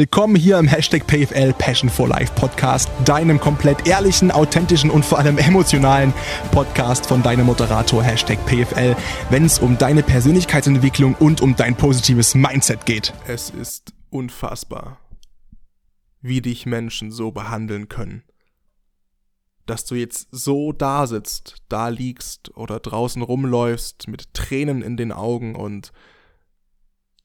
Willkommen hier im Hashtag PFL Passion for Life Podcast, deinem komplett ehrlichen, authentischen und vor allem emotionalen Podcast von deinem Moderator Hashtag PFL, wenn es um deine Persönlichkeitsentwicklung und um dein positives Mindset geht. Es ist unfassbar, wie dich Menschen so behandeln können. Dass du jetzt so da sitzt, da liegst oder draußen rumläufst mit Tränen in den Augen und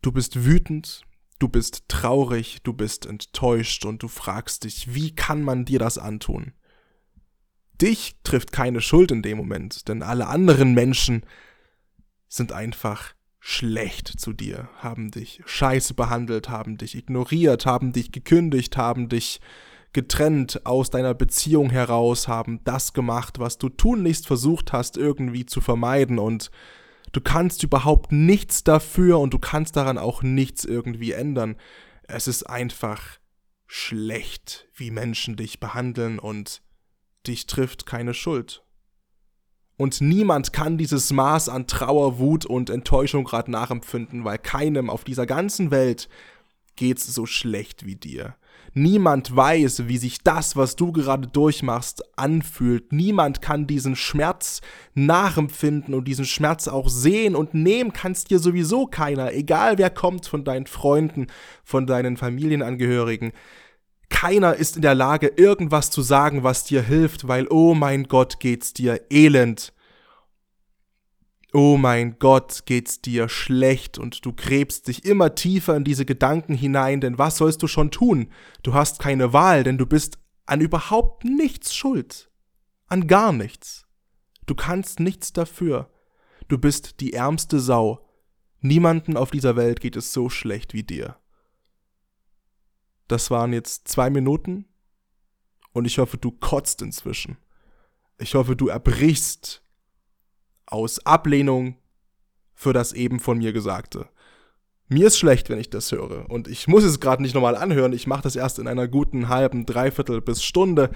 du bist wütend, Du bist traurig, du bist enttäuscht und du fragst dich, wie kann man dir das antun? Dich trifft keine Schuld in dem Moment, denn alle anderen Menschen sind einfach schlecht zu dir, haben dich scheiße behandelt, haben dich ignoriert, haben dich gekündigt, haben dich getrennt aus deiner Beziehung heraus, haben das gemacht, was du tunlichst versucht hast irgendwie zu vermeiden und Du kannst überhaupt nichts dafür und du kannst daran auch nichts irgendwie ändern. Es ist einfach schlecht, wie Menschen dich behandeln und dich trifft keine Schuld. Und niemand kann dieses Maß an Trauer, Wut und Enttäuschung gerade nachempfinden, weil keinem auf dieser ganzen Welt geht's so schlecht wie dir. Niemand weiß, wie sich das, was du gerade durchmachst, anfühlt. Niemand kann diesen Schmerz nachempfinden und diesen Schmerz auch sehen und nehmen kannst dir sowieso keiner, egal wer kommt von deinen Freunden, von deinen Familienangehörigen. Keiner ist in der Lage, irgendwas zu sagen, was dir hilft, weil, oh mein Gott, geht's dir elend oh mein Gott, geht's dir schlecht und du gräbst dich immer tiefer in diese Gedanken hinein, denn was sollst du schon tun? Du hast keine Wahl, denn du bist an überhaupt nichts schuld. An gar nichts. Du kannst nichts dafür. Du bist die ärmste Sau. Niemanden auf dieser Welt geht es so schlecht wie dir. Das waren jetzt zwei Minuten und ich hoffe, du kotzt inzwischen. Ich hoffe, du erbrichst aus Ablehnung für das eben von mir Gesagte. Mir ist schlecht, wenn ich das höre. Und ich muss es gerade nicht nochmal anhören. Ich mache das erst in einer guten halben, dreiviertel bis Stunde,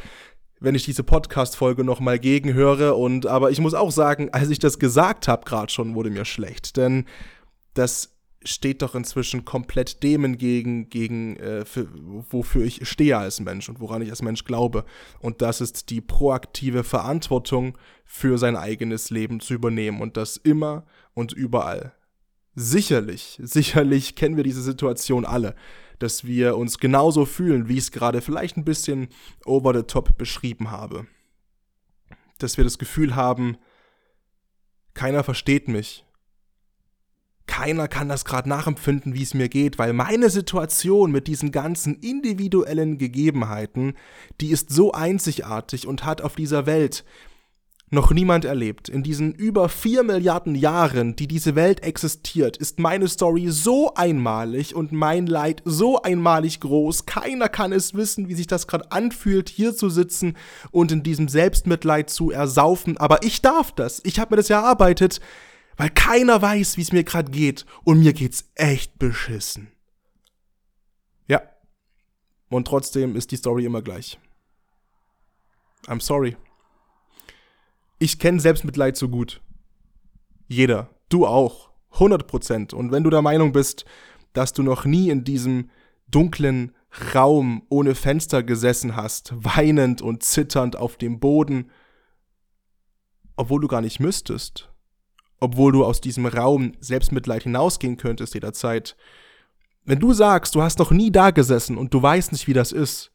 wenn ich diese Podcast-Folge nochmal gegenhöre. Und aber ich muss auch sagen, als ich das gesagt habe, gerade schon, wurde mir schlecht. Denn das steht doch inzwischen komplett dem entgegen, gegen, äh, für, wofür ich stehe als Mensch und woran ich als Mensch glaube. Und das ist die proaktive Verantwortung für sein eigenes Leben zu übernehmen und das immer und überall. Sicherlich, sicherlich kennen wir diese Situation alle, dass wir uns genauso fühlen, wie ich es gerade vielleicht ein bisschen over the top beschrieben habe. Dass wir das Gefühl haben, keiner versteht mich, keiner kann das gerade nachempfinden, wie es mir geht, weil meine Situation mit diesen ganzen individuellen Gegebenheiten, die ist so einzigartig und hat auf dieser Welt noch niemand erlebt. In diesen über vier Milliarden Jahren, die diese Welt existiert, ist meine Story so einmalig und mein Leid so einmalig groß. Keiner kann es wissen, wie sich das gerade anfühlt, hier zu sitzen und in diesem Selbstmitleid zu ersaufen. Aber ich darf das. Ich habe mir das erarbeitet. Weil keiner weiß, wie es mir gerade geht. Und mir geht's echt beschissen. Ja. Und trotzdem ist die Story immer gleich. I'm sorry. Ich kenne Selbstmitleid so gut. Jeder. Du auch. 100% Und wenn du der Meinung bist, dass du noch nie in diesem dunklen Raum ohne Fenster gesessen hast, weinend und zitternd auf dem Boden, obwohl du gar nicht müsstest, obwohl du aus diesem Raum Selbstmitleid hinausgehen könntest jederzeit. Wenn du sagst, du hast noch nie da gesessen und du weißt nicht, wie das ist,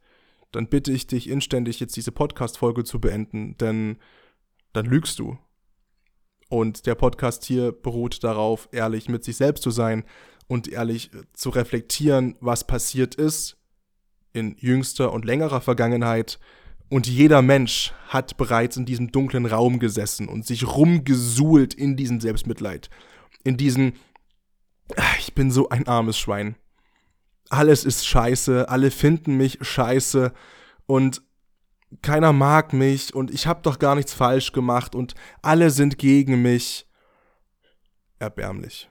dann bitte ich dich inständig, jetzt diese Podcast-Folge zu beenden, denn dann lügst du. Und der Podcast hier beruht darauf, ehrlich mit sich selbst zu sein und ehrlich zu reflektieren, was passiert ist in jüngster und längerer Vergangenheit und jeder Mensch hat bereits in diesem dunklen Raum gesessen und sich rumgesuhlt in diesem Selbstmitleid. In diesem, ah, ich bin so ein armes Schwein. Alles ist scheiße, alle finden mich scheiße und keiner mag mich und ich habe doch gar nichts falsch gemacht und alle sind gegen mich. Erbärmlich.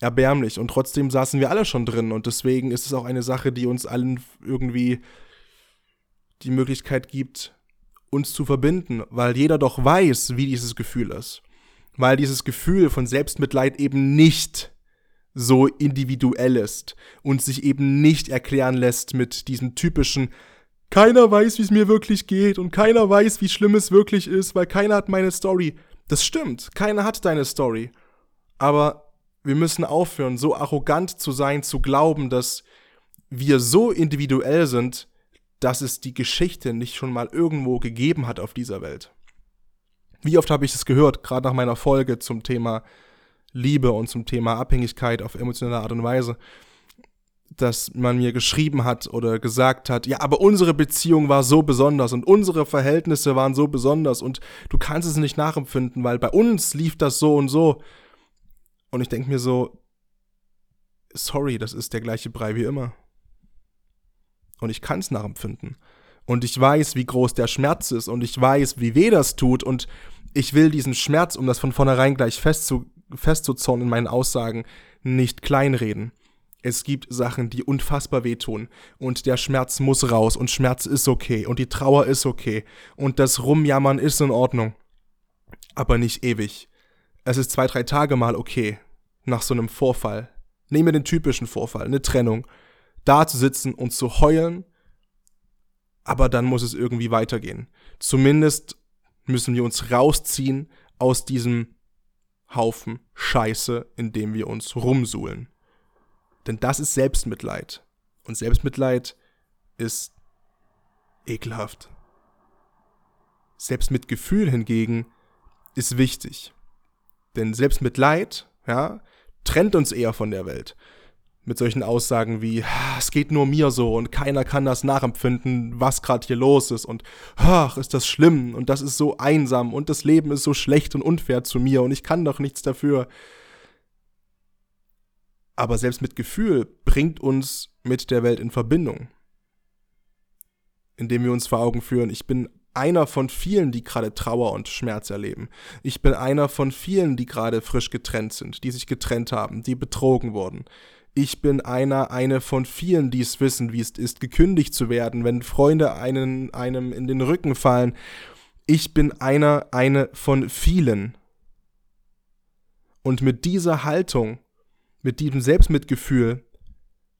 Erbärmlich. Und trotzdem saßen wir alle schon drin und deswegen ist es auch eine Sache, die uns allen irgendwie die Möglichkeit gibt, uns zu verbinden, weil jeder doch weiß, wie dieses Gefühl ist. Weil dieses Gefühl von Selbstmitleid eben nicht so individuell ist und sich eben nicht erklären lässt mit diesem typischen keiner weiß, wie es mir wirklich geht und keiner weiß, wie schlimm es wirklich ist, weil keiner hat meine Story. Das stimmt, keiner hat deine Story. Aber wir müssen aufhören, so arrogant zu sein, zu glauben, dass wir so individuell sind, dass es die Geschichte nicht schon mal irgendwo gegeben hat auf dieser Welt. Wie oft habe ich es gehört, gerade nach meiner Folge zum Thema Liebe und zum Thema Abhängigkeit auf emotionale Art und Weise, dass man mir geschrieben hat oder gesagt hat, ja, aber unsere Beziehung war so besonders und unsere Verhältnisse waren so besonders und du kannst es nicht nachempfinden, weil bei uns lief das so und so. Und ich denke mir so, sorry, das ist der gleiche Brei wie immer. Und ich kann es nachempfinden. Und ich weiß, wie groß der Schmerz ist und ich weiß, wie weh das tut und ich will diesen Schmerz, um das von vornherein gleich festzu festzuzornen in meinen Aussagen, nicht kleinreden. Es gibt Sachen, die unfassbar wehtun und der Schmerz muss raus und Schmerz ist okay und die Trauer ist okay und das Rumjammern ist in Ordnung. Aber nicht ewig. Es ist zwei, drei Tage mal okay nach so einem Vorfall. Nehmen wir den typischen Vorfall, eine Trennung. Da zu sitzen und zu heulen, aber dann muss es irgendwie weitergehen. Zumindest müssen wir uns rausziehen aus diesem Haufen Scheiße, in dem wir uns rumsuhlen. Denn das ist Selbstmitleid. Und Selbstmitleid ist ekelhaft. Selbstmitgefühl hingegen ist wichtig. Denn Selbstmitleid, ja, trennt uns eher von der Welt. Mit solchen Aussagen wie, es geht nur mir so und keiner kann das nachempfinden, was gerade hier los ist und ach, ist das schlimm und das ist so einsam und das Leben ist so schlecht und unfair zu mir und ich kann doch nichts dafür. Aber selbst mit Gefühl bringt uns mit der Welt in Verbindung. Indem wir uns vor Augen führen, ich bin einer von vielen, die gerade Trauer und Schmerz erleben. Ich bin einer von vielen, die gerade frisch getrennt sind, die sich getrennt haben, die betrogen wurden. Ich bin einer, eine von vielen, die es wissen, wie es ist, gekündigt zu werden, wenn Freunde einen, einem in den Rücken fallen. Ich bin einer, eine von vielen. Und mit dieser Haltung mit diesem Selbstmitgefühl,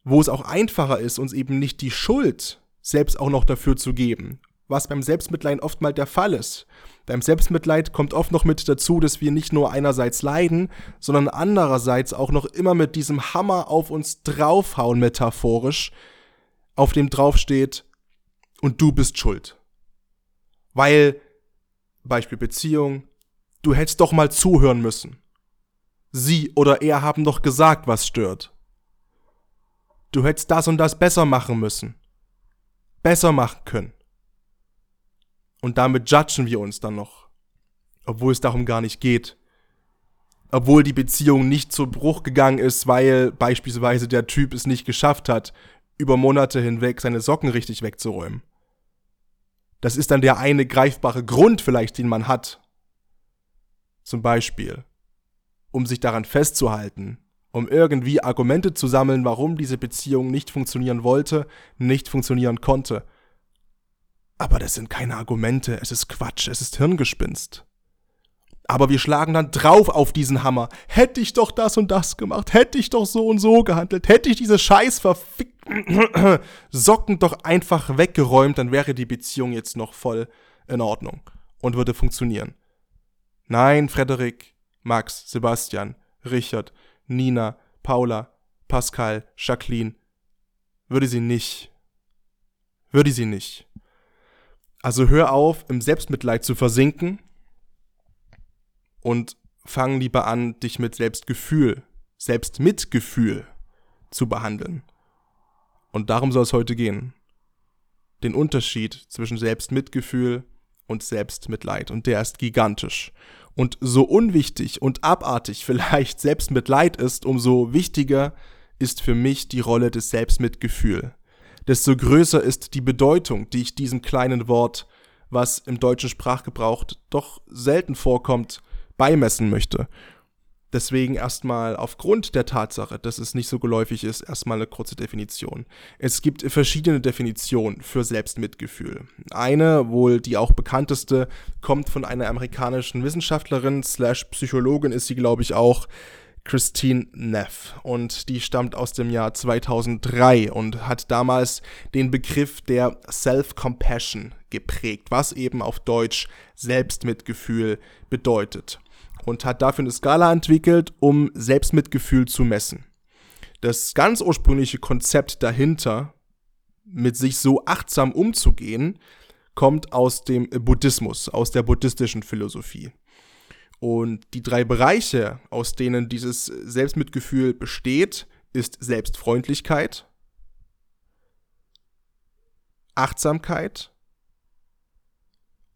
wo es auch einfacher ist, uns eben nicht die Schuld selbst auch noch dafür zu geben, was beim Selbstmitleid oftmals der Fall ist. Beim Selbstmitleid kommt oft noch mit dazu, dass wir nicht nur einerseits leiden, sondern andererseits auch noch immer mit diesem Hammer auf uns draufhauen, metaphorisch, auf dem draufsteht, und du bist schuld. Weil, Beispiel Beziehung, du hättest doch mal zuhören müssen. Sie oder er haben doch gesagt, was stört. Du hättest das und das besser machen müssen. Besser machen können. Und damit judgen wir uns dann noch. Obwohl es darum gar nicht geht. Obwohl die Beziehung nicht zu Bruch gegangen ist, weil beispielsweise der Typ es nicht geschafft hat, über Monate hinweg seine Socken richtig wegzuräumen. Das ist dann der eine greifbare Grund vielleicht, den man hat. Zum Beispiel um sich daran festzuhalten, um irgendwie Argumente zu sammeln, warum diese Beziehung nicht funktionieren wollte, nicht funktionieren konnte. Aber das sind keine Argumente, es ist Quatsch, es ist Hirngespinst. Aber wir schlagen dann drauf auf diesen Hammer. Hätte ich doch das und das gemacht, hätte ich doch so und so gehandelt, hätte ich diese scheiß verfickten Socken doch einfach weggeräumt, dann wäre die Beziehung jetzt noch voll in Ordnung und würde funktionieren. Nein, Frederik, Max, Sebastian, Richard, Nina, Paula, Pascal, Jacqueline. Würde sie nicht. Würde sie nicht. Also hör auf, im Selbstmitleid zu versinken und fang lieber an, dich mit Selbstgefühl, Selbstmitgefühl zu behandeln. Und darum soll es heute gehen. Den Unterschied zwischen Selbstmitgefühl und Selbstmitleid. Und der ist gigantisch. Und so unwichtig und abartig vielleicht Selbstmitleid ist, umso wichtiger ist für mich die Rolle des Selbstmitgefühl. Desto größer ist die Bedeutung, die ich diesem kleinen Wort, was im deutschen Sprachgebrauch doch selten vorkommt, beimessen möchte. Deswegen erstmal aufgrund der Tatsache, dass es nicht so geläufig ist, erstmal eine kurze Definition. Es gibt verschiedene Definitionen für Selbstmitgefühl. Eine, wohl die auch bekannteste, kommt von einer amerikanischen Wissenschaftlerin slash Psychologin ist sie, glaube ich, auch. Christine Neff und die stammt aus dem Jahr 2003 und hat damals den Begriff der Self-Compassion geprägt, was eben auf Deutsch Selbstmitgefühl bedeutet und hat dafür eine Skala entwickelt, um Selbstmitgefühl zu messen. Das ganz ursprüngliche Konzept dahinter, mit sich so achtsam umzugehen, kommt aus dem Buddhismus, aus der buddhistischen Philosophie. Und die drei Bereiche, aus denen dieses Selbstmitgefühl besteht, ist Selbstfreundlichkeit, Achtsamkeit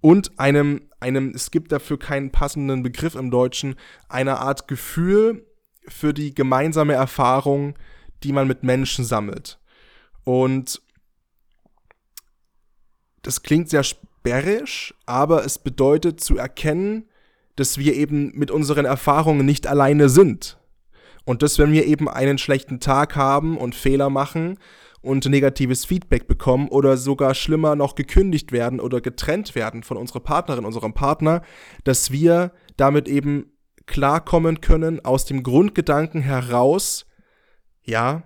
und einem, einem, es gibt dafür keinen passenden Begriff im Deutschen, einer Art Gefühl für die gemeinsame Erfahrung, die man mit Menschen sammelt. Und das klingt sehr sperrisch, aber es bedeutet zu erkennen, dass wir eben mit unseren Erfahrungen nicht alleine sind. Und dass wenn wir eben einen schlechten Tag haben und Fehler machen und negatives Feedback bekommen oder sogar schlimmer noch gekündigt werden oder getrennt werden von unserer Partnerin, unserem Partner, dass wir damit eben klarkommen können aus dem Grundgedanken heraus, ja,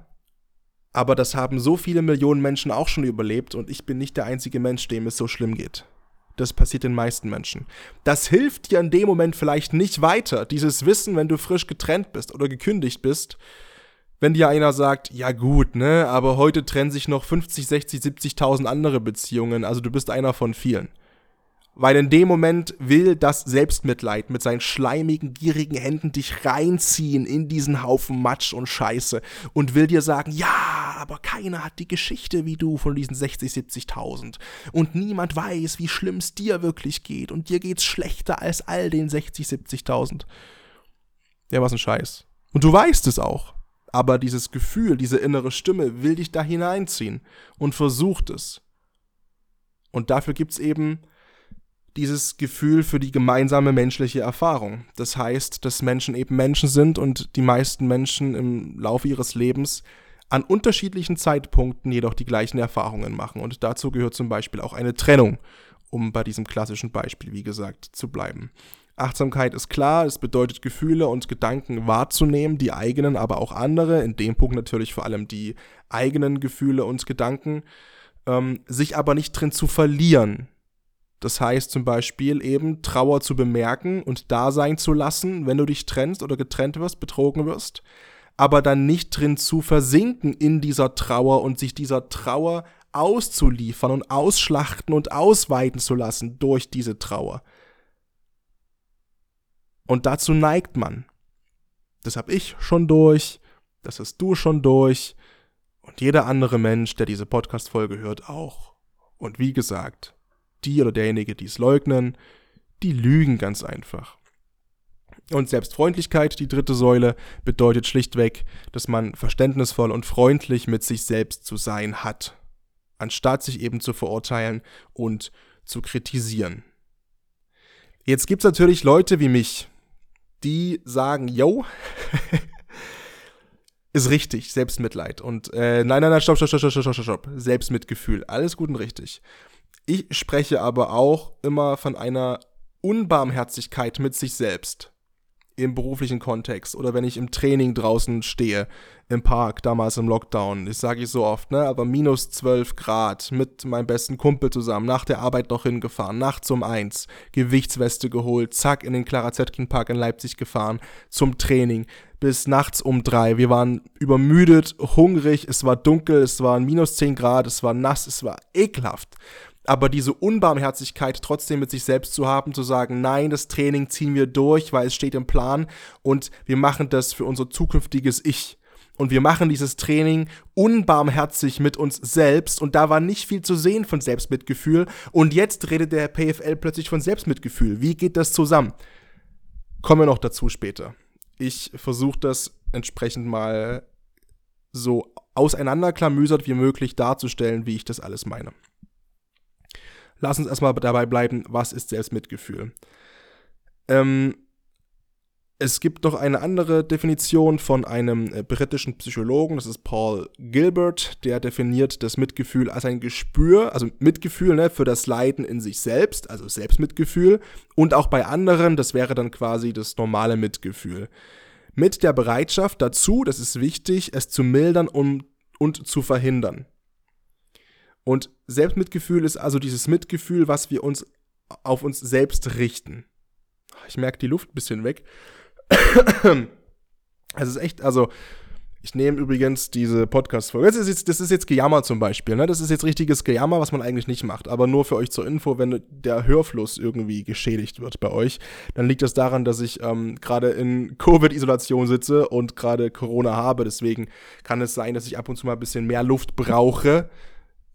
aber das haben so viele Millionen Menschen auch schon überlebt und ich bin nicht der einzige Mensch, dem es so schlimm geht. Das passiert den meisten Menschen. Das hilft dir in dem Moment vielleicht nicht weiter, dieses Wissen, wenn du frisch getrennt bist oder gekündigt bist. Wenn dir einer sagt, ja gut, ne, aber heute trennen sich noch 50, 60, 70.000 andere Beziehungen, also du bist einer von vielen. Weil in dem Moment will das Selbstmitleid mit seinen schleimigen, gierigen Händen dich reinziehen in diesen Haufen Matsch und Scheiße und will dir sagen, ja, aber keiner hat die Geschichte wie du von diesen 60, 70.000 und niemand weiß, wie schlimm es dir wirklich geht und dir geht's schlechter als all den 60, 70.000. Ja, was ein Scheiß. Und du weißt es auch. Aber dieses Gefühl, diese innere Stimme will dich da hineinziehen und versucht es. Und dafür gibt's eben dieses Gefühl für die gemeinsame menschliche Erfahrung. Das heißt, dass Menschen eben Menschen sind und die meisten Menschen im Laufe ihres Lebens an unterschiedlichen Zeitpunkten jedoch die gleichen Erfahrungen machen. Und dazu gehört zum Beispiel auch eine Trennung, um bei diesem klassischen Beispiel, wie gesagt, zu bleiben. Achtsamkeit ist klar, es bedeutet Gefühle und Gedanken wahrzunehmen, die eigenen, aber auch andere, in dem Punkt natürlich vor allem die eigenen Gefühle und Gedanken, ähm, sich aber nicht drin zu verlieren, das heißt zum Beispiel eben Trauer zu bemerken und da sein zu lassen, wenn du dich trennst oder getrennt wirst, betrogen wirst, aber dann nicht drin zu versinken in dieser Trauer und sich dieser Trauer auszuliefern und ausschlachten und ausweiten zu lassen durch diese Trauer. Und dazu neigt man. Das habe ich schon durch, das hast du schon durch und jeder andere Mensch, der diese Podcast-Folge hört, auch. Und wie gesagt, die oder derjenige, die es leugnen, die lügen ganz einfach. Und Selbstfreundlichkeit, die dritte Säule, bedeutet schlichtweg, dass man verständnisvoll und freundlich mit sich selbst zu sein hat, anstatt sich eben zu verurteilen und zu kritisieren. Jetzt gibt es natürlich Leute wie mich, die sagen, yo, ist richtig, Selbstmitleid. Und äh, nein, nein, nein, stopp, stopp, stopp, stopp, stopp, stopp, Selbstmitgefühl, alles gut und richtig. Ich spreche aber auch immer von einer Unbarmherzigkeit mit sich selbst im beruflichen Kontext oder wenn ich im Training draußen stehe, im Park, damals im Lockdown, das sage ich so oft, ne, aber minus 12 Grad mit meinem besten Kumpel zusammen, nach der Arbeit noch hingefahren, nachts um eins, Gewichtsweste geholt, zack, in den Clara Zetkin Park in Leipzig gefahren, zum Training, bis nachts um drei. Wir waren übermüdet, hungrig, es war dunkel, es waren minus 10 Grad, es war nass, es war ekelhaft aber diese Unbarmherzigkeit trotzdem mit sich selbst zu haben, zu sagen, nein, das Training ziehen wir durch, weil es steht im Plan und wir machen das für unser zukünftiges Ich. Und wir machen dieses Training unbarmherzig mit uns selbst und da war nicht viel zu sehen von Selbstmitgefühl und jetzt redet der PFL plötzlich von Selbstmitgefühl. Wie geht das zusammen? Kommen wir noch dazu später. Ich versuche das entsprechend mal so auseinanderklamüsert wie möglich darzustellen, wie ich das alles meine. Lass uns erstmal dabei bleiben, was ist Selbstmitgefühl? Ähm, es gibt noch eine andere Definition von einem äh, britischen Psychologen, das ist Paul Gilbert, der definiert das Mitgefühl als ein Gespür, also Mitgefühl ne, für das Leiden in sich selbst, also Selbstmitgefühl, und auch bei anderen, das wäre dann quasi das normale Mitgefühl. Mit der Bereitschaft dazu, das ist wichtig, es zu mildern und, und zu verhindern. Und Selbstmitgefühl ist also dieses Mitgefühl, was wir uns auf uns selbst richten. Ich merke die Luft ein bisschen weg. Es ist echt, also ich nehme übrigens diese Podcast-Folge. Das, ist jetzt, das ist jetzt Gejammer zum Beispiel. Ne? Das ist jetzt richtiges Gejammer, was man eigentlich nicht macht. Aber nur für euch zur Info, wenn der Hörfluss irgendwie geschädigt wird bei euch, dann liegt das daran, dass ich ähm, gerade in Covid-Isolation sitze und gerade Corona habe. Deswegen kann es sein, dass ich ab und zu mal ein bisschen mehr Luft brauche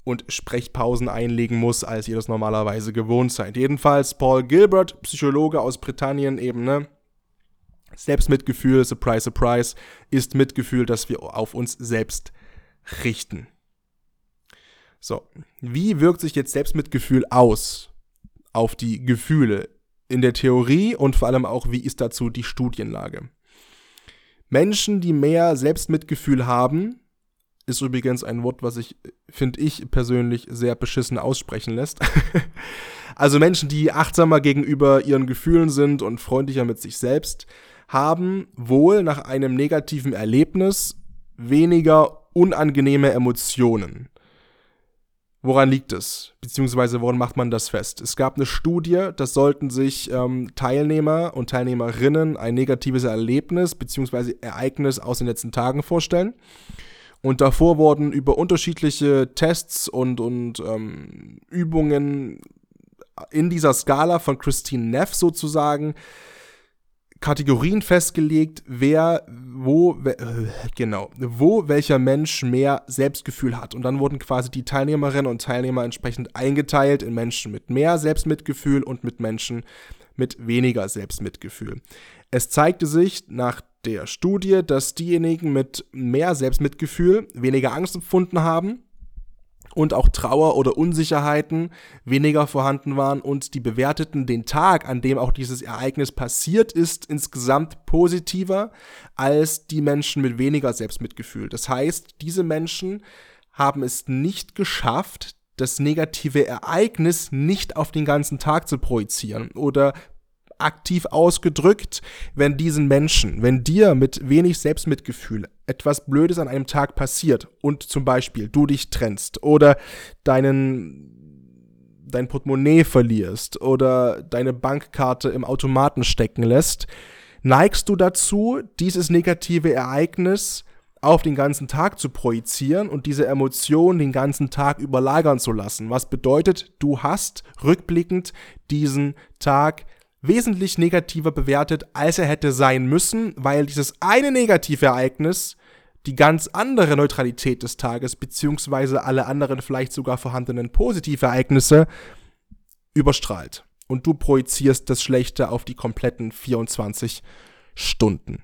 und Sprechpausen einlegen muss, als ihr das normalerweise gewohnt seid. Jedenfalls Paul Gilbert, Psychologe aus Britannien eben, ne? Selbstmitgefühl, surprise, surprise, ist Mitgefühl, das wir auf uns selbst richten. So, wie wirkt sich jetzt Selbstmitgefühl aus auf die Gefühle in der Theorie und vor allem auch, wie ist dazu die Studienlage? Menschen, die mehr Selbstmitgefühl haben, ist übrigens ein Wort, was ich, finde ich persönlich, sehr beschissen aussprechen lässt. also Menschen, die achtsamer gegenüber ihren Gefühlen sind und freundlicher mit sich selbst, haben wohl nach einem negativen Erlebnis weniger unangenehme Emotionen. Woran liegt es? Beziehungsweise woran macht man das fest? Es gab eine Studie, das sollten sich ähm, Teilnehmer und Teilnehmerinnen ein negatives Erlebnis beziehungsweise Ereignis aus den letzten Tagen vorstellen. Und davor wurden über unterschiedliche Tests und, und ähm, Übungen in dieser Skala von Christine Neff sozusagen Kategorien festgelegt, wer, wo, äh, genau, wo welcher Mensch mehr Selbstgefühl hat. Und dann wurden quasi die Teilnehmerinnen und Teilnehmer entsprechend eingeteilt in Menschen mit mehr Selbstmitgefühl und mit Menschen mit weniger Selbstmitgefühl. Es zeigte sich nach der Studie, dass diejenigen mit mehr Selbstmitgefühl weniger Angst empfunden haben und auch Trauer oder Unsicherheiten weniger vorhanden waren und die bewerteten den Tag, an dem auch dieses Ereignis passiert ist, insgesamt positiver als die Menschen mit weniger Selbstmitgefühl. Das heißt, diese Menschen haben es nicht geschafft, das negative Ereignis nicht auf den ganzen Tag zu projizieren oder aktiv ausgedrückt, wenn diesen Menschen, wenn dir mit wenig Selbstmitgefühl etwas Blödes an einem Tag passiert und zum Beispiel du dich trennst oder deinen dein Portemonnaie verlierst oder deine Bankkarte im Automaten stecken lässt, neigst du dazu, dieses negative Ereignis auf den ganzen Tag zu projizieren und diese Emotion den ganzen Tag überlagern zu lassen. Was bedeutet, du hast rückblickend diesen Tag wesentlich negativer bewertet, als er hätte sein müssen, weil dieses eine Negativereignis die ganz andere Neutralität des Tages, beziehungsweise alle anderen vielleicht sogar vorhandenen Positivereignisse überstrahlt. Und du projizierst das Schlechte auf die kompletten 24 Stunden.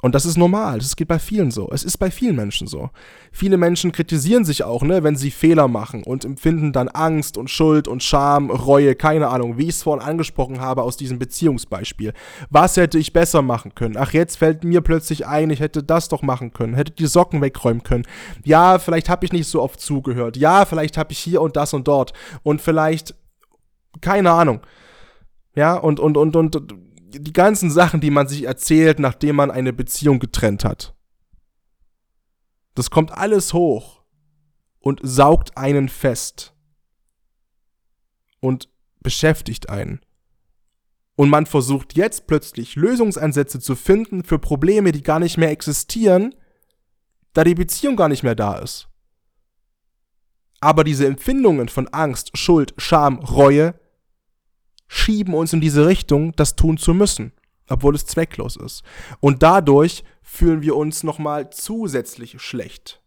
Und das ist normal. Das geht bei vielen so. Es ist bei vielen Menschen so. Viele Menschen kritisieren sich auch, ne, wenn sie Fehler machen und empfinden dann Angst und Schuld und Scham, Reue, keine Ahnung, wie ich es vorhin angesprochen habe aus diesem Beziehungsbeispiel. Was hätte ich besser machen können? Ach, jetzt fällt mir plötzlich ein, ich hätte das doch machen können, hätte die Socken wegräumen können. Ja, vielleicht habe ich nicht so oft zugehört. Ja, vielleicht habe ich hier und das und dort. Und vielleicht, keine Ahnung. Ja, und, und, und, und die ganzen Sachen, die man sich erzählt, nachdem man eine Beziehung getrennt hat. Das kommt alles hoch und saugt einen fest und beschäftigt einen. Und man versucht jetzt plötzlich Lösungsansätze zu finden für Probleme, die gar nicht mehr existieren, da die Beziehung gar nicht mehr da ist. Aber diese Empfindungen von Angst, Schuld, Scham, Reue schieben uns in diese Richtung, das tun zu müssen, obwohl es zwecklos ist. Und dadurch fühlen wir uns nochmal zusätzlich schlecht.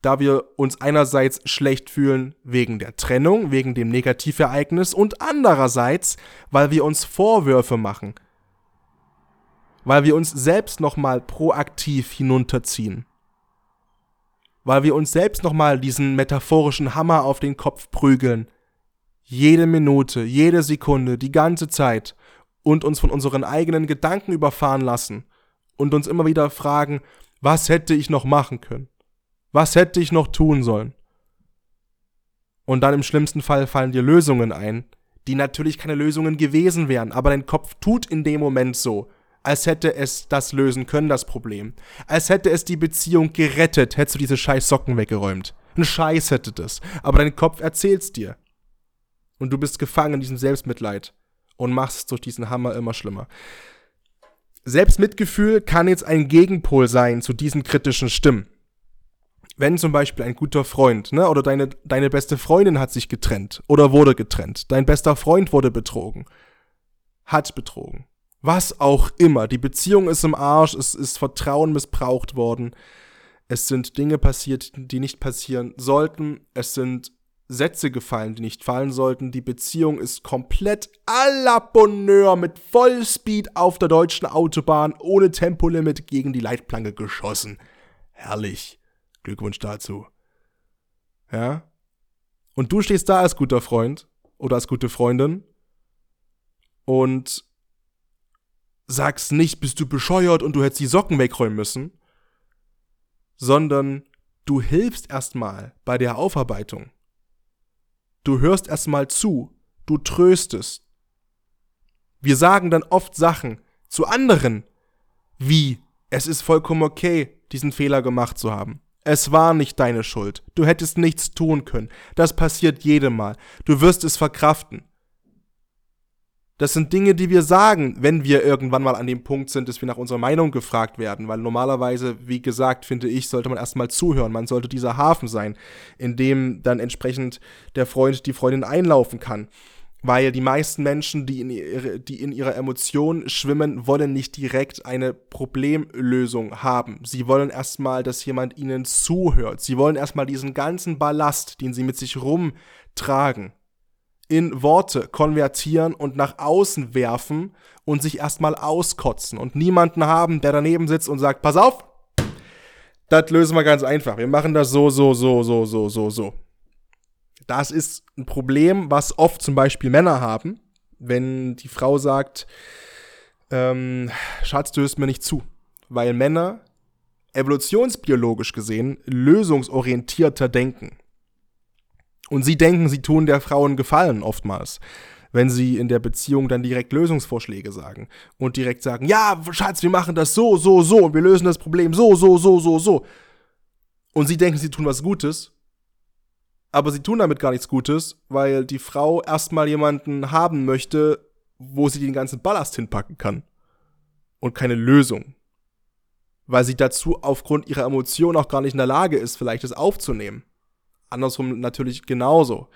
Da wir uns einerseits schlecht fühlen wegen der Trennung, wegen dem Negativereignis und andererseits, weil wir uns Vorwürfe machen, weil wir uns selbst nochmal proaktiv hinunterziehen, weil wir uns selbst nochmal diesen metaphorischen Hammer auf den Kopf prügeln, jede Minute, jede Sekunde, die ganze Zeit und uns von unseren eigenen Gedanken überfahren lassen und uns immer wieder fragen, was hätte ich noch machen können? Was hätte ich noch tun sollen? Und dann im schlimmsten Fall fallen dir Lösungen ein, die natürlich keine Lösungen gewesen wären, aber dein Kopf tut in dem Moment so, als hätte es das lösen können, das Problem. Als hätte es die Beziehung gerettet, hättest du diese scheiß Socken weggeräumt. Ein Scheiß hätte das. Aber dein Kopf erzählt's dir. Und du bist gefangen in diesem Selbstmitleid und machst durch diesen Hammer immer schlimmer. Selbstmitgefühl kann jetzt ein Gegenpol sein zu diesen kritischen Stimmen. Wenn zum Beispiel ein guter Freund ne, oder deine, deine beste Freundin hat sich getrennt oder wurde getrennt, dein bester Freund wurde betrogen, hat betrogen, was auch immer, die Beziehung ist im Arsch, es ist Vertrauen missbraucht worden, es sind Dinge passiert, die nicht passieren sollten, es sind Sätze gefallen, die nicht fallen sollten. Die Beziehung ist komplett à la Bonheur mit Vollspeed auf der deutschen Autobahn ohne Tempolimit gegen die Leitplanke geschossen. Herrlich. Glückwunsch dazu. Ja? Und du stehst da als guter Freund oder als gute Freundin und sagst nicht, bist du bescheuert und du hättest die Socken wegräumen müssen, sondern du hilfst erstmal bei der Aufarbeitung. Du hörst erstmal zu, du tröstest. Wir sagen dann oft Sachen zu anderen, wie es ist vollkommen okay, diesen Fehler gemacht zu haben. Es war nicht deine Schuld. Du hättest nichts tun können. Das passiert jedem Mal. Du wirst es verkraften. Das sind Dinge, die wir sagen, wenn wir irgendwann mal an dem Punkt sind, dass wir nach unserer Meinung gefragt werden. Weil normalerweise, wie gesagt, finde ich, sollte man erstmal zuhören. Man sollte dieser Hafen sein, in dem dann entsprechend der Freund die Freundin einlaufen kann. Weil die meisten Menschen, die in, ihre, die in ihrer Emotion schwimmen, wollen nicht direkt eine Problemlösung haben. Sie wollen erstmal, dass jemand ihnen zuhört. Sie wollen erstmal diesen ganzen Ballast, den sie mit sich rumtragen, in Worte konvertieren und nach außen werfen und sich erstmal auskotzen und niemanden haben, der daneben sitzt und sagt, pass auf, das lösen wir ganz einfach. Wir machen das so, so, so, so, so, so, so. Das ist ein Problem, was oft zum Beispiel Männer haben, wenn die Frau sagt, ähm, Schatz, du hörst mir nicht zu. Weil Männer evolutionsbiologisch gesehen lösungsorientierter denken. Und sie denken, sie tun der Frau einen Gefallen oftmals, wenn sie in der Beziehung dann direkt Lösungsvorschläge sagen und direkt sagen, ja, Schatz, wir machen das so, so, so und wir lösen das Problem so, so, so, so, so. Und sie denken, sie tun was Gutes, aber sie tun damit gar nichts Gutes, weil die Frau erstmal jemanden haben möchte, wo sie den ganzen Ballast hinpacken kann. Und keine Lösung. Weil sie dazu aufgrund ihrer Emotionen auch gar nicht in der Lage ist, vielleicht das aufzunehmen. Andersrum natürlich genauso.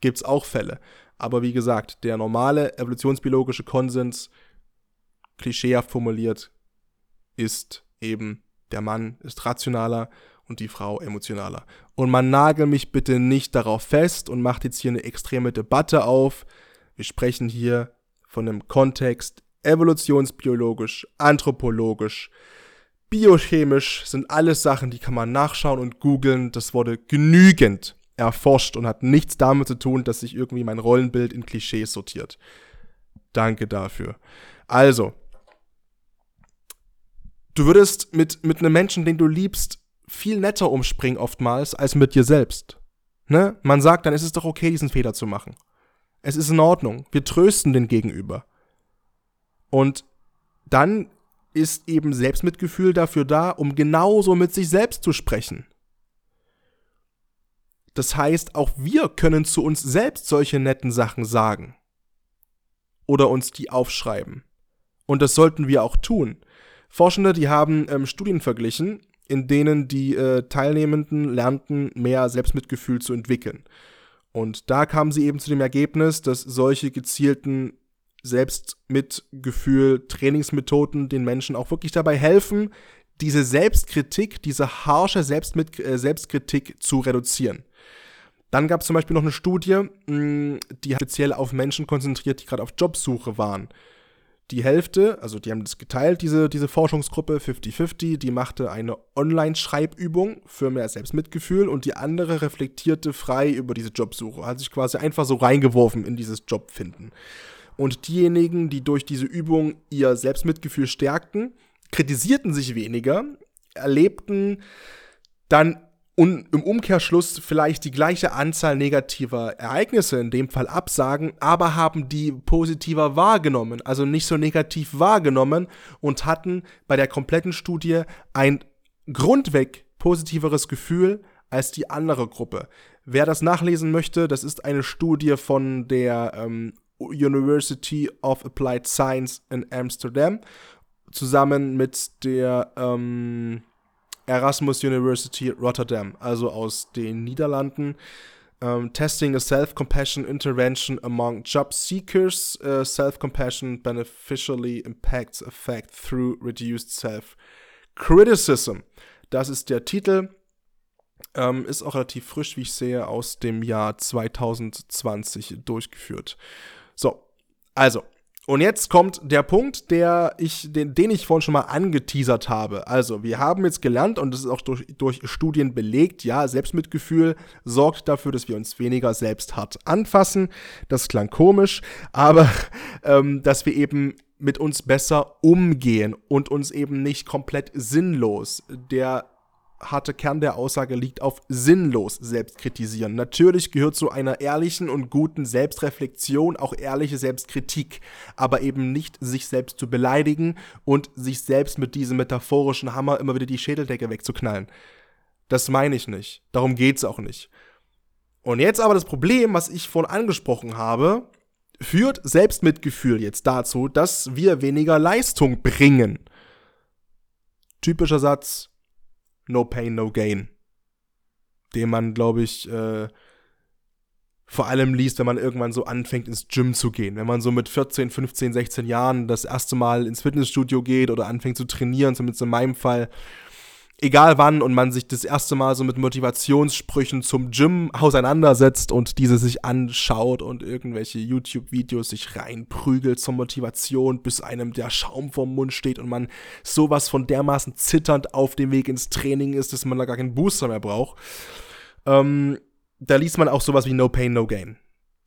Gibt es auch Fälle. Aber wie gesagt, der normale evolutionsbiologische Konsens, klischeehaft formuliert, ist eben, der Mann ist rationaler und die Frau emotionaler. Und man nagel mich bitte nicht darauf fest und macht jetzt hier eine extreme Debatte auf. Wir sprechen hier von einem Kontext evolutionsbiologisch, anthropologisch, biochemisch sind alles Sachen, die kann man nachschauen und googeln. Das wurde genügend erforscht und hat nichts damit zu tun, dass sich irgendwie mein Rollenbild in Klischees sortiert. Danke dafür. Also, du würdest mit, mit einem Menschen, den du liebst, viel netter umspringen oftmals als mit dir selbst. Ne? Man sagt dann, es ist doch okay, diesen Fehler zu machen. Es ist in Ordnung. Wir trösten den Gegenüber. Und dann ist eben Selbstmitgefühl dafür da, um genauso mit sich selbst zu sprechen. Das heißt, auch wir können zu uns selbst solche netten Sachen sagen. Oder uns die aufschreiben. Und das sollten wir auch tun. Forschende, die haben ähm, Studien verglichen, in denen die äh, Teilnehmenden lernten, mehr Selbstmitgefühl zu entwickeln. Und da kamen sie eben zu dem Ergebnis, dass solche gezielten Selbstmitgefühl, Trainingsmethoden den Menschen auch wirklich dabei helfen, diese Selbstkritik, diese harsche Selbstmit äh, Selbstkritik zu reduzieren. Dann gab es zum Beispiel noch eine Studie, mh, die speziell auf Menschen konzentriert, die gerade auf Jobsuche waren. Die Hälfte, also die haben das geteilt, diese, diese Forschungsgruppe 50-50, die machte eine Online-Schreibübung für mehr Selbstmitgefühl und die andere reflektierte frei über diese Jobsuche, hat sich quasi einfach so reingeworfen in dieses Jobfinden. Und diejenigen, die durch diese Übung ihr Selbstmitgefühl stärkten, kritisierten sich weniger, erlebten dann und im Umkehrschluss vielleicht die gleiche Anzahl negativer Ereignisse, in dem Fall absagen, aber haben die positiver wahrgenommen, also nicht so negativ wahrgenommen und hatten bei der kompletten Studie ein grundweg positiveres Gefühl als die andere Gruppe. Wer das nachlesen möchte, das ist eine Studie von der ähm, University of Applied Science in Amsterdam zusammen mit der ähm, Erasmus University Rotterdam, also aus den Niederlanden. Um, testing a self-compassion intervention among job seekers, uh, self-compassion beneficially impacts effect through reduced self-criticism. Das ist der Titel. Ähm, ist auch relativ frisch, wie ich sehe, aus dem Jahr 2020 durchgeführt. So, also, und jetzt kommt der Punkt, der ich, den, den ich vorhin schon mal angeteasert habe. Also, wir haben jetzt gelernt, und das ist auch durch, durch Studien belegt, ja, Selbstmitgefühl sorgt dafür, dass wir uns weniger selbst hart anfassen. Das klang komisch, aber ähm, dass wir eben mit uns besser umgehen und uns eben nicht komplett sinnlos der harte Kern der Aussage liegt auf sinnlos Selbstkritisieren. Natürlich gehört zu einer ehrlichen und guten Selbstreflexion auch ehrliche Selbstkritik, aber eben nicht sich selbst zu beleidigen und sich selbst mit diesem metaphorischen Hammer immer wieder die Schädeldecke wegzuknallen. Das meine ich nicht. Darum geht's auch nicht. Und jetzt aber das Problem, was ich vorhin angesprochen habe, führt Selbstmitgefühl jetzt dazu, dass wir weniger Leistung bringen. Typischer Satz, No Pain, No Gain. Den man, glaube ich, äh, vor allem liest, wenn man irgendwann so anfängt, ins Gym zu gehen. Wenn man so mit 14, 15, 16 Jahren das erste Mal ins Fitnessstudio geht oder anfängt zu trainieren, zumindest in meinem Fall, egal wann und man sich das erste Mal so mit Motivationssprüchen zum Gym auseinandersetzt und diese sich anschaut und irgendwelche YouTube-Videos sich reinprügelt zur Motivation, bis einem der Schaum vorm Mund steht und man sowas von dermaßen zitternd auf dem Weg ins Training ist, dass man da gar keinen Booster mehr braucht. Ähm, da liest man auch sowas wie No Pain, No Gain.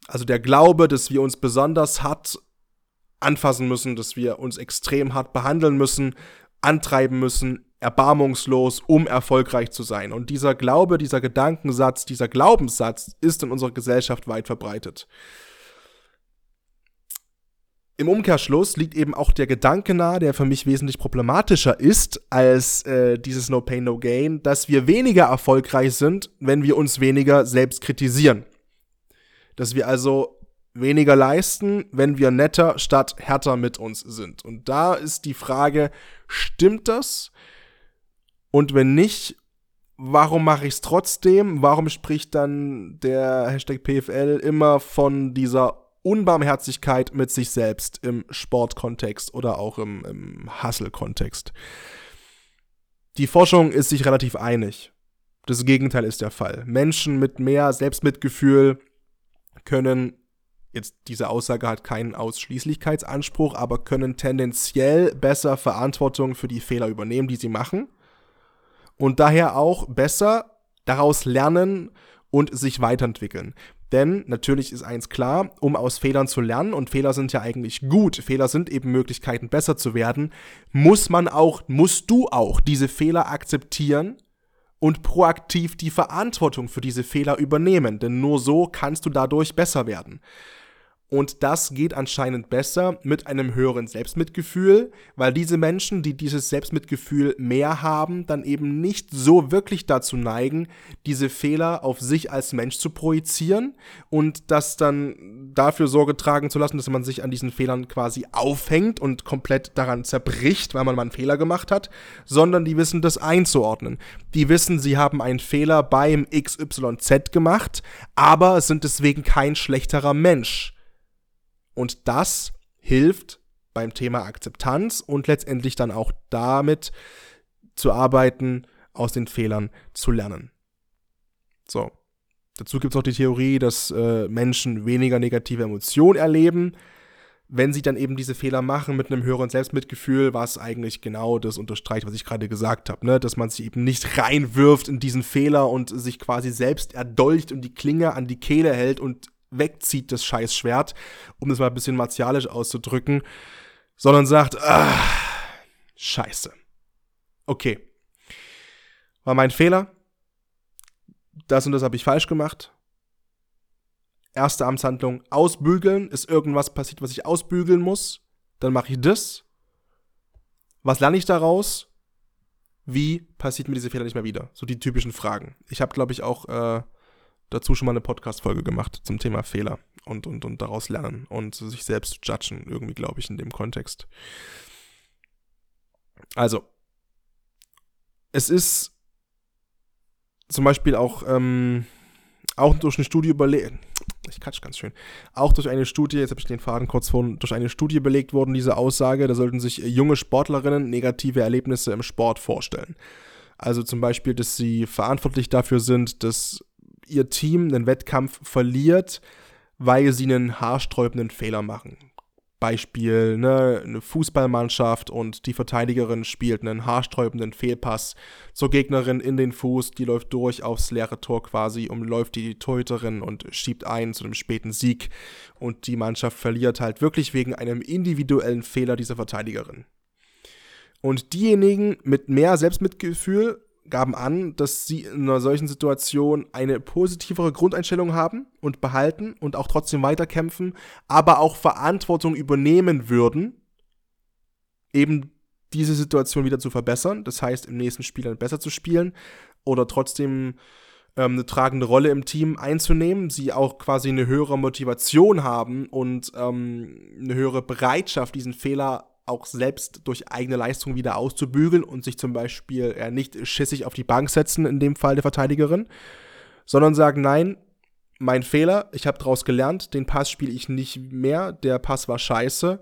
Also der Glaube, dass wir uns besonders hart anfassen müssen, dass wir uns extrem hart behandeln müssen, antreiben müssen, erbarmungslos, um erfolgreich zu sein. Und dieser Glaube, dieser Gedankensatz, dieser Glaubenssatz ist in unserer Gesellschaft weit verbreitet. Im Umkehrschluss liegt eben auch der Gedanke nahe, der für mich wesentlich problematischer ist als äh, dieses No Pain, No Gain, dass wir weniger erfolgreich sind, wenn wir uns weniger selbst kritisieren. Dass wir also weniger leisten, wenn wir netter statt härter mit uns sind. Und da ist die Frage, stimmt das? Und wenn nicht, warum mache ich es trotzdem? Warum spricht dann der Hashtag PFL immer von dieser Unbarmherzigkeit mit sich selbst im Sportkontext oder auch im, im Hustle-Kontext? Die Forschung ist sich relativ einig. Das Gegenteil ist der Fall. Menschen mit mehr Selbstmitgefühl können, jetzt diese Aussage hat keinen Ausschließlichkeitsanspruch, aber können tendenziell besser Verantwortung für die Fehler übernehmen, die sie machen und daher auch besser daraus lernen und sich weiterentwickeln. Denn natürlich ist eins klar, um aus Fehlern zu lernen, und Fehler sind ja eigentlich gut, Fehler sind eben Möglichkeiten, besser zu werden, muss man auch, musst du auch diese Fehler akzeptieren und proaktiv die Verantwortung für diese Fehler übernehmen. Denn nur so kannst du dadurch besser werden. Und das geht anscheinend besser mit einem höheren Selbstmitgefühl, weil diese Menschen, die dieses Selbstmitgefühl mehr haben, dann eben nicht so wirklich dazu neigen, diese Fehler auf sich als Mensch zu projizieren und das dann dafür Sorge tragen zu lassen, dass man sich an diesen Fehlern quasi aufhängt und komplett daran zerbricht, weil man mal einen Fehler gemacht hat, sondern die wissen das einzuordnen. Die wissen, sie haben einen Fehler beim XYZ gemacht, aber sind deswegen kein schlechterer Mensch und das hilft beim Thema Akzeptanz und letztendlich dann auch damit zu arbeiten, aus den Fehlern zu lernen. So. Dazu gibt es noch die Theorie, dass äh, Menschen weniger negative Emotionen erleben, wenn sie dann eben diese Fehler machen mit einem höheren Selbstmitgefühl, was eigentlich genau das unterstreicht, was ich gerade gesagt habe, ne? dass man sich eben nicht reinwirft in diesen Fehler und sich quasi selbst erdolcht und die Klinge an die Kehle hält und wegzieht, das Scheißschwert, um das mal ein bisschen martialisch auszudrücken, sondern sagt, ah, scheiße. Okay. War mein Fehler. das und das habe ich falsch gemacht. Erste Amtshandlung, ausbügeln. Ist irgendwas passiert, was ich ausbügeln muss? Dann mache ich das. Was lerne ich daraus? Wie passiert mir diese Fehler nicht mehr wieder? So die typischen Fragen. Ich habe, glaube ich, auch äh, dazu schon mal eine Podcast-Folge gemacht zum Thema Fehler und, und, und daraus lernen und sich selbst judgen, irgendwie, glaube ich, in dem Kontext. Also, es ist zum Beispiel auch, ähm, auch durch eine Studie überlegt, ich quatsch ganz schön, auch durch eine Studie, jetzt habe ich den Faden kurz vorhin, durch eine Studie belegt worden, diese Aussage, da sollten sich junge Sportlerinnen negative Erlebnisse im Sport vorstellen. Also zum Beispiel, dass sie verantwortlich dafür sind, dass ihr Team einen Wettkampf verliert, weil sie einen haarsträubenden Fehler machen. Beispiel, ne, eine Fußballmannschaft und die Verteidigerin spielt einen haarsträubenden Fehlpass zur Gegnerin in den Fuß, die läuft durch aufs leere Tor quasi, umläuft die Torhüterin und schiebt ein zu einem späten Sieg und die Mannschaft verliert halt wirklich wegen einem individuellen Fehler dieser Verteidigerin. Und diejenigen mit mehr Selbstmitgefühl gaben an, dass sie in einer solchen Situation eine positivere Grundeinstellung haben und behalten und auch trotzdem weiterkämpfen, aber auch Verantwortung übernehmen würden, eben diese Situation wieder zu verbessern. Das heißt, im nächsten Spiel dann besser zu spielen oder trotzdem ähm, eine tragende Rolle im Team einzunehmen, sie auch quasi eine höhere Motivation haben und ähm, eine höhere Bereitschaft, diesen Fehler auch selbst durch eigene Leistung wieder auszubügeln und sich zum Beispiel äh, nicht schissig auf die Bank setzen, in dem Fall der Verteidigerin, sondern sagen, nein, mein Fehler, ich habe daraus gelernt, den Pass spiele ich nicht mehr, der Pass war scheiße.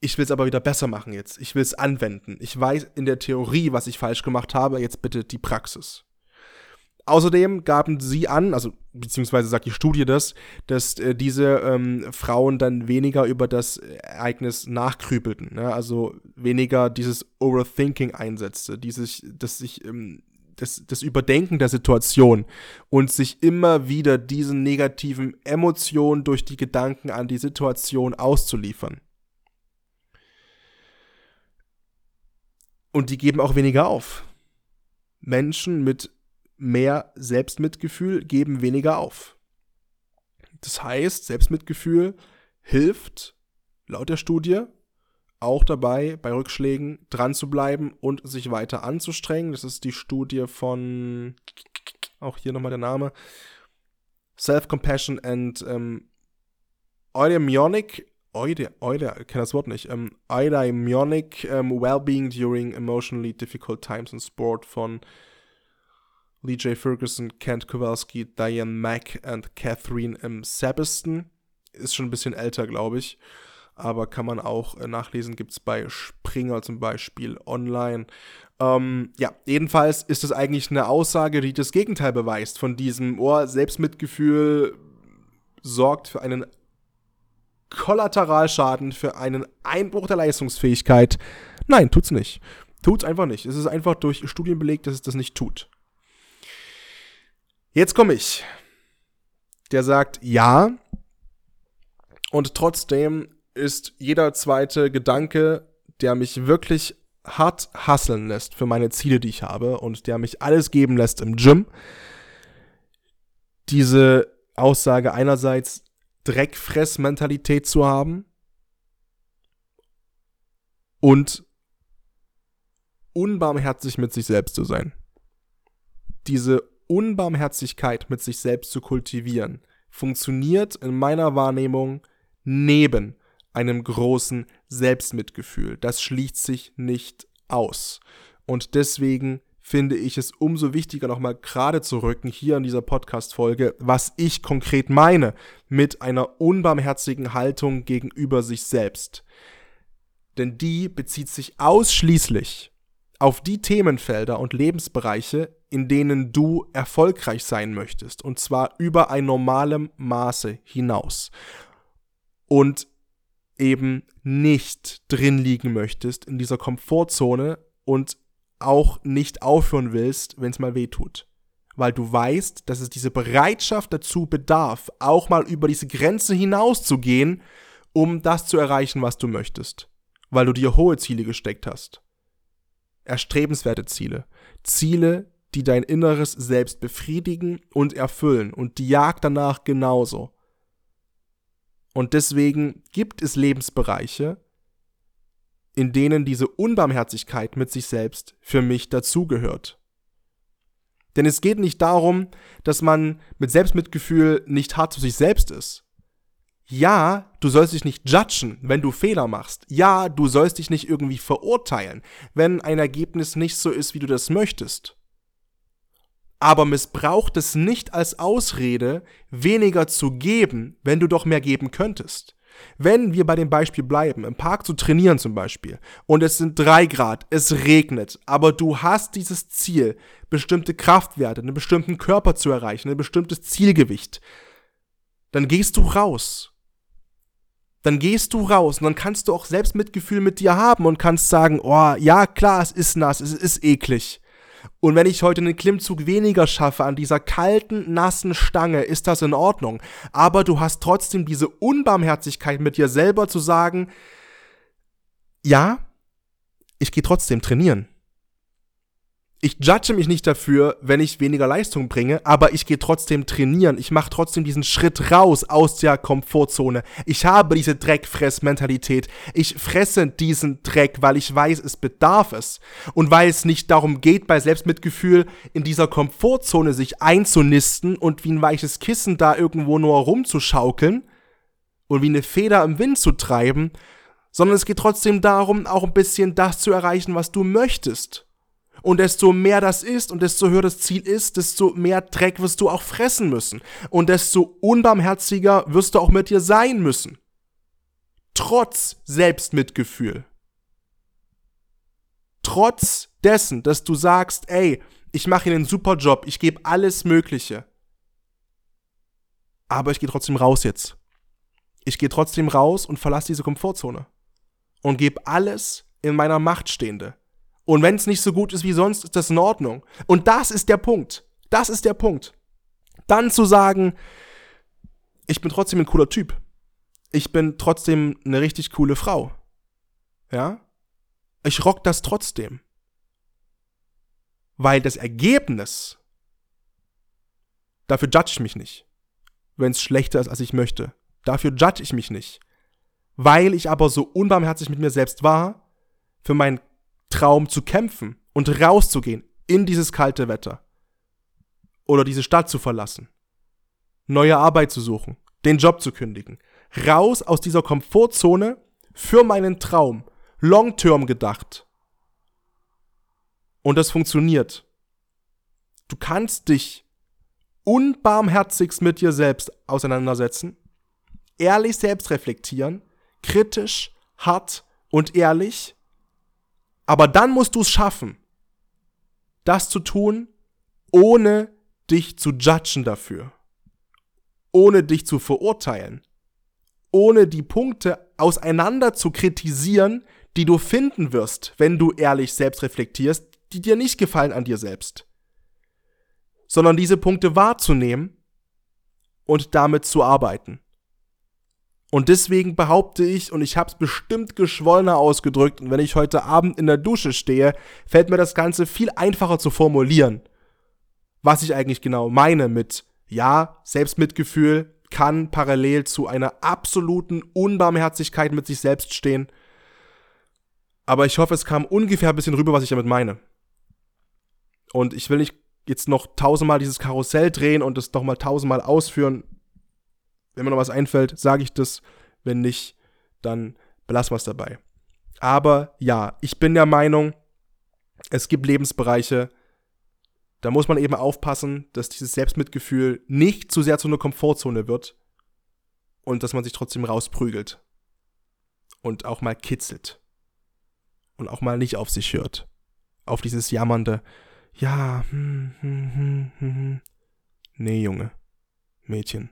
Ich will es aber wieder besser machen jetzt. Ich will es anwenden. Ich weiß in der Theorie, was ich falsch gemacht habe, jetzt bitte die Praxis. Außerdem gaben sie an, also beziehungsweise sagt die Studie das, dass äh, diese ähm, Frauen dann weniger über das Ereignis nachkrübelten, ne? also weniger dieses Overthinking einsetzte, dieses, dass sich ähm, das, das Überdenken der Situation und sich immer wieder diesen negativen Emotionen durch die Gedanken an die Situation auszuliefern. Und die geben auch weniger auf. Menschen mit mehr Selbstmitgefühl geben weniger auf. Das heißt, Selbstmitgefühl hilft, laut der Studie, auch dabei, bei Rückschlägen dran zu bleiben und sich weiter anzustrengen. Das ist die Studie von, auch hier nochmal der Name, Self-Compassion and ähm, Eudaimonic, Eude, Eude, ich kenne das Wort nicht, ähm, Eudaimonic ähm, Wellbeing During Emotionally Difficult Times in Sport von Lee J. Ferguson, Kent Kowalski, Diane Mack und Catherine M. Sabiston. Ist schon ein bisschen älter, glaube ich. Aber kann man auch äh, nachlesen, gibt es bei Springer zum Beispiel online. Ähm, ja, jedenfalls ist es eigentlich eine Aussage, die das Gegenteil beweist von diesem Ohr. Selbstmitgefühl sorgt für einen Kollateralschaden, für einen Einbruch der Leistungsfähigkeit. Nein, tut's nicht. Tut's einfach nicht. Es ist einfach durch Studien belegt, dass es das nicht tut. Jetzt komme ich. Der sagt ja. Und trotzdem ist jeder zweite Gedanke, der mich wirklich hart hasseln lässt für meine Ziele, die ich habe und der mich alles geben lässt im Gym. Diese Aussage einerseits Dreckfressmentalität zu haben und unbarmherzig mit sich selbst zu sein. Diese Unbarmherzigkeit mit sich selbst zu kultivieren, funktioniert in meiner Wahrnehmung neben einem großen Selbstmitgefühl. Das schließt sich nicht aus. Und deswegen finde ich es umso wichtiger, nochmal gerade zu rücken hier in dieser Podcast-Folge, was ich konkret meine mit einer unbarmherzigen Haltung gegenüber sich selbst. Denn die bezieht sich ausschließlich auf die Themenfelder und Lebensbereiche, in denen du erfolgreich sein möchtest. Und zwar über ein normalem Maße hinaus. Und eben nicht drin liegen möchtest in dieser Komfortzone und auch nicht aufhören willst, wenn es mal weh tut. Weil du weißt, dass es diese Bereitschaft dazu bedarf, auch mal über diese Grenze hinauszugehen, um das zu erreichen, was du möchtest. Weil du dir hohe Ziele gesteckt hast erstrebenswerte Ziele. Ziele, die dein Inneres selbst befriedigen und erfüllen und die Jagd danach genauso. Und deswegen gibt es Lebensbereiche, in denen diese Unbarmherzigkeit mit sich selbst für mich dazugehört. Denn es geht nicht darum, dass man mit Selbstmitgefühl nicht hart zu sich selbst ist. Ja, du sollst dich nicht judgen, wenn du Fehler machst. Ja, du sollst dich nicht irgendwie verurteilen, wenn ein Ergebnis nicht so ist, wie du das möchtest. Aber missbraucht es nicht als Ausrede, weniger zu geben, wenn du doch mehr geben könntest. Wenn wir bei dem Beispiel bleiben, im Park zu trainieren zum Beispiel, und es sind drei Grad, es regnet, aber du hast dieses Ziel, bestimmte Kraftwerte, einen bestimmten Körper zu erreichen, ein bestimmtes Zielgewicht, dann gehst du raus. Dann gehst du raus und dann kannst du auch Selbstmitgefühl mit dir haben und kannst sagen, oh, ja, klar, es ist nass, es ist eklig. Und wenn ich heute einen Klimmzug weniger schaffe an dieser kalten, nassen Stange, ist das in Ordnung. Aber du hast trotzdem diese Unbarmherzigkeit mit dir selber zu sagen, ja, ich gehe trotzdem trainieren ich judge mich nicht dafür, wenn ich weniger Leistung bringe, aber ich gehe trotzdem trainieren. Ich mache trotzdem diesen Schritt raus aus der Komfortzone. Ich habe diese Dreckfress-Mentalität. Ich fresse diesen Dreck, weil ich weiß, es bedarf es. Und weil es nicht darum geht, bei Selbstmitgefühl in dieser Komfortzone sich einzunisten und wie ein weiches Kissen da irgendwo nur rumzuschaukeln und wie eine Feder im Wind zu treiben, sondern es geht trotzdem darum, auch ein bisschen das zu erreichen, was du möchtest. Und desto mehr das ist und desto höher das Ziel ist, desto mehr Dreck wirst du auch fressen müssen. Und desto unbarmherziger wirst du auch mit dir sein müssen. Trotz Selbstmitgefühl. Trotz dessen, dass du sagst, ey, ich mache hier einen super Job, ich gebe alles Mögliche. Aber ich gehe trotzdem raus jetzt. Ich gehe trotzdem raus und verlasse diese Komfortzone. Und gebe alles in meiner Macht Stehende. Und wenn es nicht so gut ist wie sonst, ist das in Ordnung. Und das ist der Punkt. Das ist der Punkt. Dann zu sagen, ich bin trotzdem ein cooler Typ. Ich bin trotzdem eine richtig coole Frau. Ja? Ich rock das trotzdem. Weil das Ergebnis, dafür judge ich mich nicht. Wenn es schlechter ist, als ich möchte. Dafür judge ich mich nicht. Weil ich aber so unbarmherzig mit mir selbst war, für mein Traum zu kämpfen und rauszugehen in dieses kalte Wetter. Oder diese Stadt zu verlassen. Neue Arbeit zu suchen. Den Job zu kündigen. Raus aus dieser Komfortzone für meinen Traum. Long-term gedacht. Und das funktioniert. Du kannst dich unbarmherzigst mit dir selbst auseinandersetzen, ehrlich selbst reflektieren, kritisch, hart und ehrlich aber dann musst du es schaffen, das zu tun, ohne dich zu judgen dafür, ohne dich zu verurteilen, ohne die Punkte auseinander zu kritisieren, die du finden wirst, wenn du ehrlich selbst reflektierst, die dir nicht gefallen an dir selbst, sondern diese Punkte wahrzunehmen und damit zu arbeiten. Und deswegen behaupte ich, und ich habe es bestimmt geschwollener ausgedrückt, und wenn ich heute Abend in der Dusche stehe, fällt mir das Ganze viel einfacher zu formulieren, was ich eigentlich genau meine mit, ja, Selbstmitgefühl kann parallel zu einer absoluten Unbarmherzigkeit mit sich selbst stehen. Aber ich hoffe, es kam ungefähr ein bisschen rüber, was ich damit meine. Und ich will nicht jetzt noch tausendmal dieses Karussell drehen und es nochmal tausendmal ausführen. Wenn mir noch was einfällt, sage ich das. Wenn nicht, dann belassen wir es dabei. Aber ja, ich bin der Meinung, es gibt Lebensbereiche, da muss man eben aufpassen, dass dieses Selbstmitgefühl nicht zu sehr zu einer Komfortzone wird und dass man sich trotzdem rausprügelt und auch mal kitzelt und auch mal nicht auf sich hört. Auf dieses jammernde, ja, hm, hm, hm, hm, hm. Nee, Junge, Mädchen,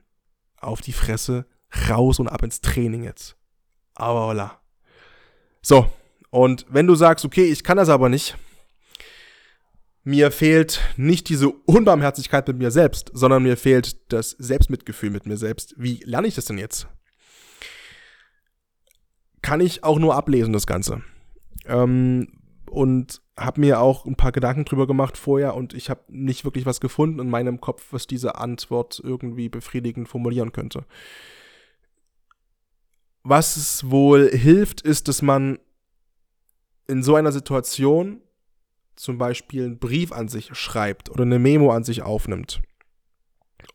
auf die Fresse, raus und ab ins Training jetzt. Aber voilà. So, und wenn du sagst, okay, ich kann das aber nicht, mir fehlt nicht diese Unbarmherzigkeit mit mir selbst, sondern mir fehlt das Selbstmitgefühl mit mir selbst. Wie lerne ich das denn jetzt? Kann ich auch nur ablesen, das Ganze. Ähm, und habe mir auch ein paar Gedanken drüber gemacht vorher und ich habe nicht wirklich was gefunden in meinem Kopf, was diese Antwort irgendwie befriedigend formulieren könnte. Was es wohl hilft, ist, dass man in so einer Situation zum Beispiel einen Brief an sich schreibt oder eine Memo an sich aufnimmt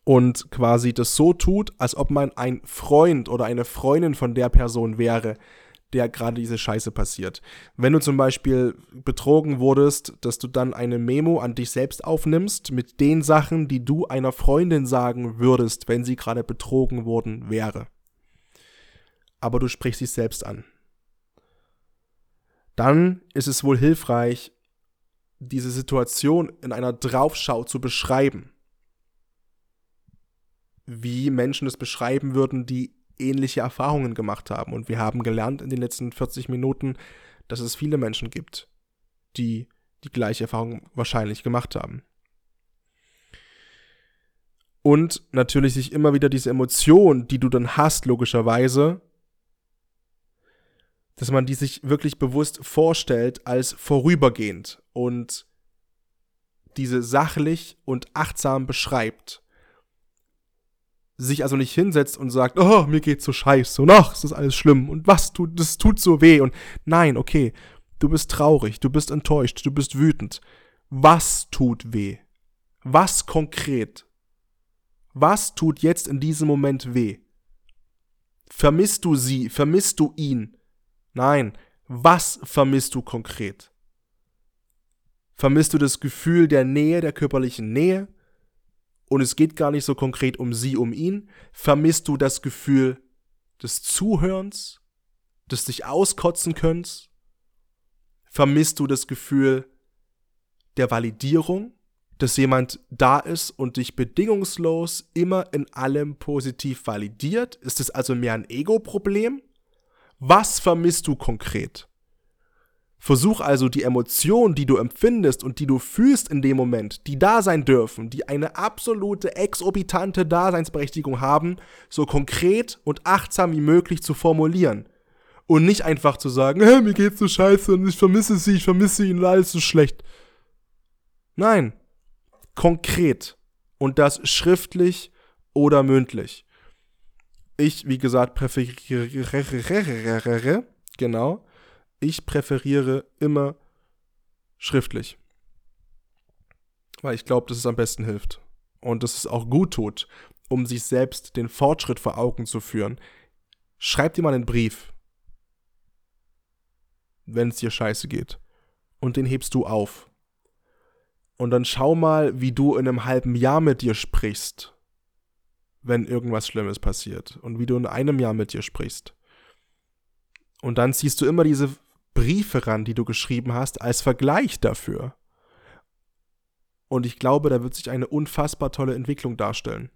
und quasi das so tut, als ob man ein Freund oder eine Freundin von der Person wäre, der gerade diese Scheiße passiert. Wenn du zum Beispiel betrogen wurdest, dass du dann eine Memo an dich selbst aufnimmst mit den Sachen, die du einer Freundin sagen würdest, wenn sie gerade betrogen worden wäre. Aber du sprichst dich selbst an. Dann ist es wohl hilfreich, diese Situation in einer Draufschau zu beschreiben. Wie Menschen es beschreiben würden, die ähnliche Erfahrungen gemacht haben. Und wir haben gelernt in den letzten 40 Minuten, dass es viele Menschen gibt, die die gleiche Erfahrung wahrscheinlich gemacht haben. Und natürlich sich immer wieder diese Emotion, die du dann hast, logischerweise, dass man die sich wirklich bewusst vorstellt als vorübergehend und diese sachlich und achtsam beschreibt sich also nicht hinsetzt und sagt, oh, mir geht's so scheiße und ach, es ist alles schlimm und was tut, das tut so weh und nein, okay, du bist traurig, du bist enttäuscht, du bist wütend. Was tut weh? Was konkret? Was tut jetzt in diesem Moment weh? Vermisst du sie? Vermisst du ihn? Nein, was vermisst du konkret? Vermisst du das Gefühl der Nähe, der körperlichen Nähe? Und es geht gar nicht so konkret um sie, um ihn, vermisst du das Gefühl des Zuhörens, des dich auskotzen könnt's? Vermisst du das Gefühl der Validierung, dass jemand da ist und dich bedingungslos immer in allem positiv validiert? Ist es also mehr ein Ego-Problem? Was vermisst du konkret? Versuch also die Emotionen, die du empfindest und die du fühlst in dem Moment, die da sein dürfen, die eine absolute exorbitante Daseinsberechtigung haben, so konkret und achtsam wie möglich zu formulieren. Und nicht einfach zu sagen, hey, mir geht's so scheiße und ich vermisse sie, ich vermisse ihn und alles so schlecht. Nein, konkret. Und das schriftlich oder mündlich. Ich, wie gesagt, präferiere, genau, ich präferiere immer schriftlich. Weil ich glaube, dass es am besten hilft. Und dass es auch gut tut, um sich selbst den Fortschritt vor Augen zu führen. Schreib dir mal einen Brief, wenn es dir scheiße geht. Und den hebst du auf. Und dann schau mal, wie du in einem halben Jahr mit dir sprichst, wenn irgendwas Schlimmes passiert. Und wie du in einem Jahr mit dir sprichst. Und dann ziehst du immer diese Briefe ran, die du geschrieben hast, als Vergleich dafür. Und ich glaube, da wird sich eine unfassbar tolle Entwicklung darstellen.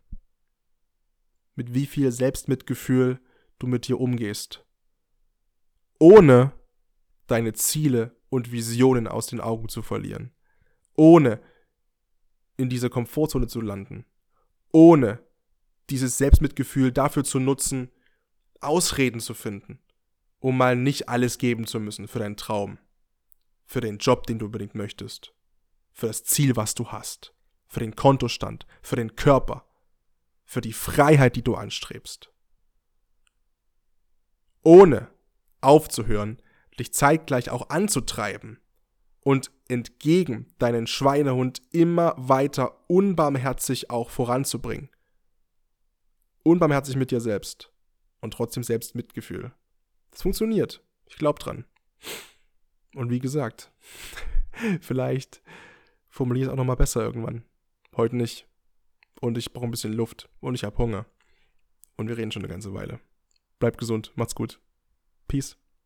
Mit wie viel Selbstmitgefühl du mit dir umgehst. Ohne deine Ziele und Visionen aus den Augen zu verlieren. Ohne in dieser Komfortzone zu landen. Ohne dieses Selbstmitgefühl dafür zu nutzen, Ausreden zu finden um mal nicht alles geben zu müssen für deinen Traum, für den Job, den du unbedingt möchtest, für das Ziel, was du hast, für den Kontostand, für den Körper, für die Freiheit, die du anstrebst. Ohne aufzuhören, dich zeitgleich auch anzutreiben und entgegen deinen Schweinehund immer weiter unbarmherzig auch voranzubringen. Unbarmherzig mit dir selbst und trotzdem selbst Mitgefühl. Es funktioniert. Ich glaube dran. Und wie gesagt, vielleicht formuliere ich es auch nochmal besser irgendwann. Heute nicht. Und ich brauche ein bisschen Luft. Und ich habe Hunger. Und wir reden schon eine ganze Weile. Bleibt gesund. Macht's gut. Peace.